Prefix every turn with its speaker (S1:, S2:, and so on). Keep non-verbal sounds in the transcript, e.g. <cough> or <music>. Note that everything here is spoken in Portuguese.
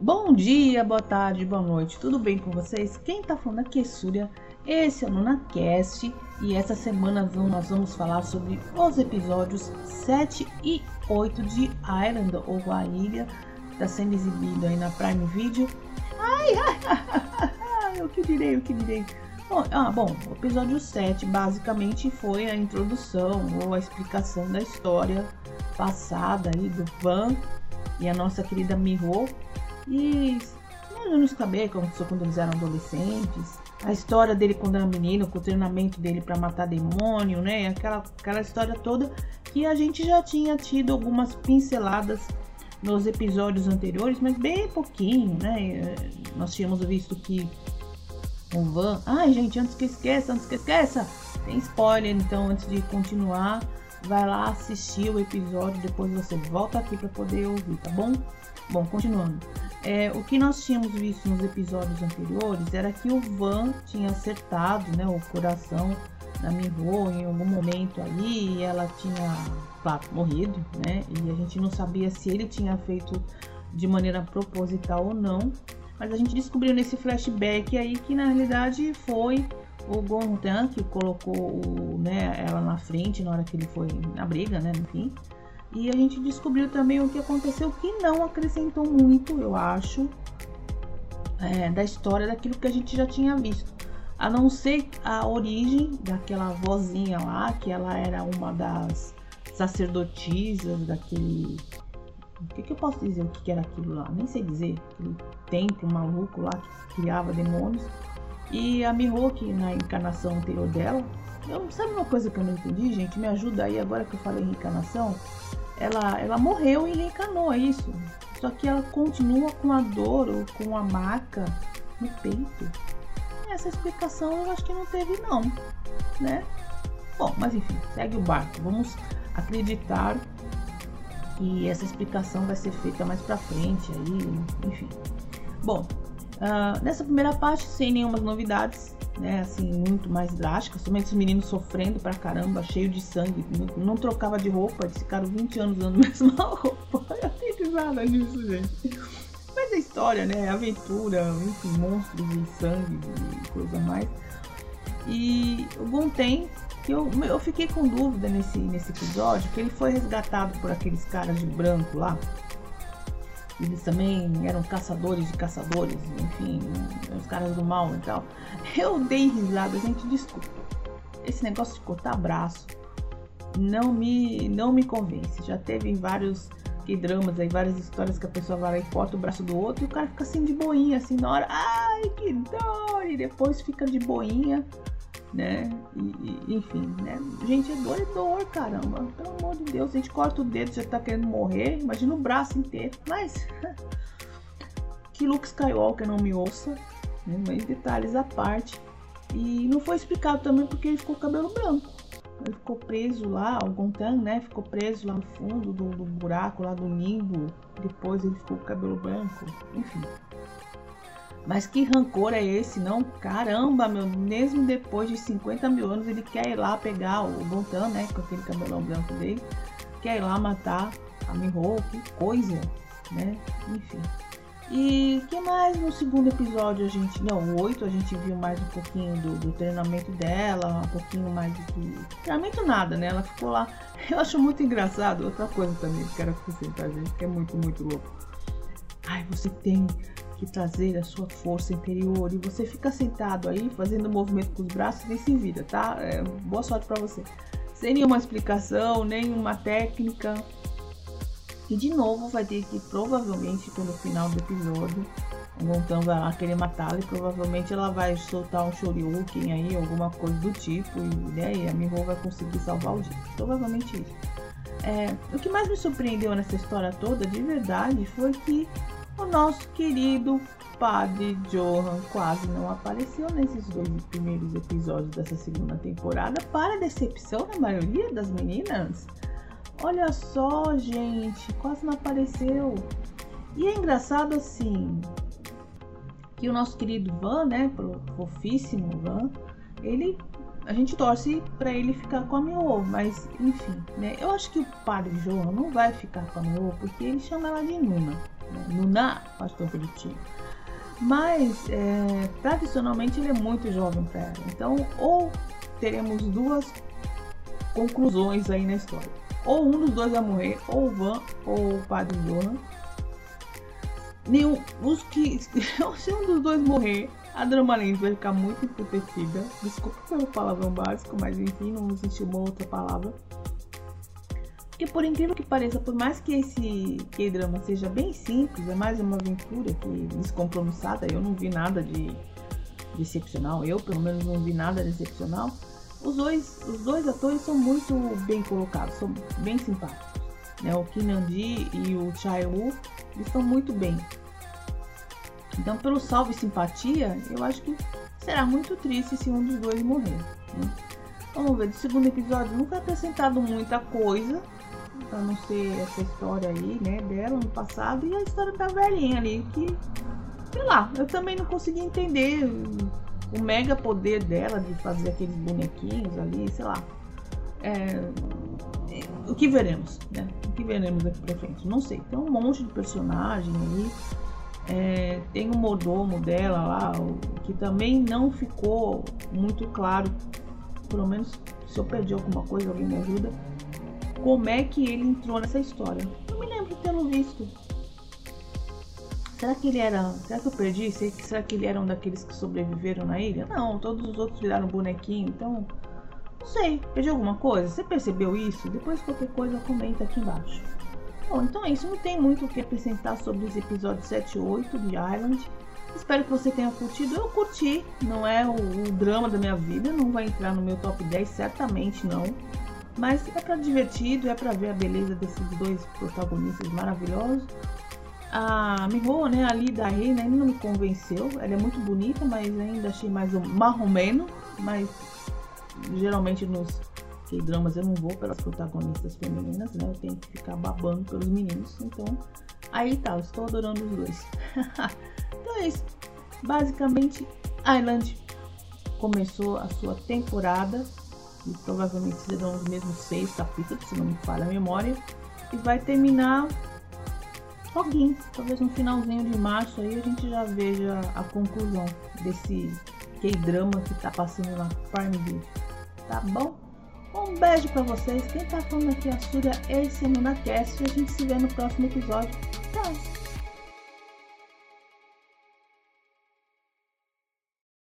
S1: Bom dia, boa tarde, boa noite, tudo bem com vocês? Quem tá falando aqui é Súria, esse é o NunaCast e essa semana nós vamos falar sobre os episódios 7 e 8 de Island, ou A Ilha, está sendo exibido aí na Prime Video. Ai, <laughs> ai, ai, o que direi, o que direi. Ah, bom, o episódio 7 basicamente foi a introdução ou a explicação da história passada aí do Van e a nossa querida Miho e nós vamos saber o que aconteceu quando eles eram adolescentes. A história dele quando era menino, com o treinamento dele para matar demônio, né? Aquela, aquela história toda que a gente já tinha tido algumas pinceladas nos episódios anteriores, mas bem pouquinho, né? Nós tínhamos visto que o Van. Ai, gente, antes que esqueça, antes que esqueça! Tem spoiler, então antes de continuar, vai lá assistir o episódio, depois você volta aqui para poder ouvir, tá bom? Bom, continuando. É, o que nós tínhamos visto nos episódios anteriores era que o Van tinha acertado né, o coração da Miho em algum momento ali e ela tinha, claro, morrido, né? E a gente não sabia se ele tinha feito de maneira proposital ou não. Mas a gente descobriu nesse flashback aí que na realidade foi o Gondan que colocou o, né, ela na frente na hora que ele foi na briga, né? E a gente descobriu também o que aconteceu, que não acrescentou muito, eu acho, é, da história daquilo que a gente já tinha visto. A não ser a origem daquela vozinha lá, que ela era uma das sacerdotisas daquele. O que, que eu posso dizer o que, que era aquilo lá? Nem sei dizer. Aquele templo maluco lá que criava demônios. E a Mihawk, na encarnação anterior dela, eu, sabe uma coisa que eu não entendi, gente? Me ajuda aí agora que eu falei reencarnação. Ela, ela morreu e reencarnou, é isso. Só que ela continua com a dor ou com a marca no peito. Essa explicação eu acho que não teve não, né? Bom, mas enfim, segue o barco. Vamos acreditar que essa explicação vai ser feita mais pra frente aí, enfim. Bom, ah, nessa primeira parte, sem nenhumas novidades, né? Assim, muito mais drásticas. Somente os meninos sofrendo pra caramba, cheio de sangue. Não, não trocava de roupa, eles ficaram 20 anos usando a <laughs> mesma roupa. Eu tenho risada nisso, gente. Mas é história, né? Aventura, enfim, monstros e sangue e coisa mais. E o Gonten, que eu, eu fiquei com dúvida nesse, nesse episódio, que ele foi resgatado por aqueles caras de branco lá. Eles também eram caçadores de caçadores, enfim, os caras do mal e tal. Eu dei risada, gente, desculpa. Esse negócio de cortar braço não me, não me convence. Já teve vários que dramas aí, várias histórias que a pessoa vai lá e corta o braço do outro e o cara fica assim de boinha, assim na hora, ai que dor! E depois fica de boinha, né? E, e, enfim, né? Gente, é dor, é dor, caramba. Pelo amor de Deus, a gente corta o dedo, já tá querendo morrer, imagina o braço inteiro. Mas <laughs> que Luke Skywalker não me ouça, né? mas detalhes à parte. E não foi explicado também porque ele ficou cabelo branco. Ele ficou preso lá, o Gontan, né? Ficou preso lá no fundo do, do buraco, lá do nimbo. Depois ele ficou com o cabelo branco. Enfim. Mas que rancor é esse, não? Caramba, meu, mesmo depois de 50 mil anos, ele quer ir lá pegar o Gontan, né? Com aquele cabelão branco dele. Quer ir lá matar a Miho, que coisa, né? Enfim. E que mais no segundo episódio a gente. Não, o 8 a gente viu mais um pouquinho do, do treinamento dela, um pouquinho mais do que. Treinamento nada, né? Ela ficou lá. <laughs> Eu acho muito engraçado. Outra coisa também que quero acrescentar, gente, que é muito, muito louco. Ai, você tem que trazer a sua força interior e você fica sentado aí fazendo movimento com os braços e se vira, tá? É, boa sorte para você. Sem nenhuma explicação, nenhuma técnica. E de novo vai ter que, provavelmente, pelo final do episódio, o Gontan vai lá querer matá-la e provavelmente ela vai soltar um Shoryuken aí, alguma coisa do tipo, e, né, e a Miho vai conseguir salvar o dia. Provavelmente isso. É, o que mais me surpreendeu nessa história toda, de verdade, foi que o nosso querido Padre Johan quase não apareceu nesses dois primeiros episódios dessa segunda temporada, para decepção da maioria das meninas. Olha só, gente, quase não apareceu. E é engraçado assim que o nosso querido Van, né, fofíssimo Van, ele a gente torce para ele ficar com a Mio, mas enfim, né? Eu acho que o padre João não vai ficar com a Mio porque ele chama ela de Nuna. Nuna, pastor bonitinho. Mas é, tradicionalmente ele é muito jovem para. Então, ou teremos duas conclusões aí na história. Ou um dos dois vai morrer, ou o Van ou o padre Johan. Nenhum, os que, <laughs> se um dos dois morrer, a Drama Lens vai ficar muito emputecida. Desculpa pelo palavrão básico, mas enfim, não existe uma outra palavra. Porque por incrível que pareça, por mais que esse K-drama seja bem simples, é mais uma aventura que descompromissada, eu não vi nada de, excepcional, eu pelo menos não vi nada de excepcional. Os dois, os dois atores são muito bem colocados, são bem simpáticos. Né? O Kim Nam-ji e o Chai Woo estão muito bem. Então, pelo salve simpatia, eu acho que será muito triste se um dos dois morrer. Né? Vamos ver, do segundo episódio foi acrescentado muita coisa, a não ser essa história aí, né, dela no passado, e a história da velhinha ali, que, sei lá, eu também não consegui entender o mega poder dela de fazer aqueles bonequinhos ali, sei lá. É, o que veremos, né? O que veremos daqui pra frente? Não sei. Tem um monte de personagem ali. É, tem o mordomo dela lá, que também não ficou muito claro. Pelo menos se eu perdi alguma coisa, alguém me ajuda. Como é que ele entrou nessa história? Não me lembro de tê-lo visto. Será que ele era. Será que eu perdi? Será que ele era um daqueles que sobreviveram na ilha? Não, todos os outros viraram bonequinho, então. Não sei, perdi alguma coisa? Você percebeu isso? Depois qualquer coisa comenta aqui embaixo. Bom, então é isso. Não tem muito o que acrescentar sobre os episódios 7 e 8 de Island. Espero que você tenha curtido. Eu curti, não é o, o drama da minha vida, não vai entrar no meu top 10, certamente não. Mas é para divertido, é para ver a beleza desses dois protagonistas maravilhosos. A Miho, né, ali da Reina, ainda não me convenceu. Ela é muito bonita, mas ainda achei mais um marromeno. Mas geralmente nos dramas eu não vou pelas protagonistas femininas, né? Eu tenho que ficar babando pelos meninos. Então, aí tá, eu estou adorando os dois. <laughs> então é isso. Basicamente, Island começou a sua temporada. E provavelmente serão os mesmos seis capítulos, se não me falha a memória. E vai terminar foguinho. Talvez no finalzinho de março aí a gente já veja a conclusão desse K-drama que tá passando na Prime Video. Tá bom? Um beijo para vocês. Quem tá falando aqui é a Surya, esse é o NunaCast e a gente se vê no próximo episódio.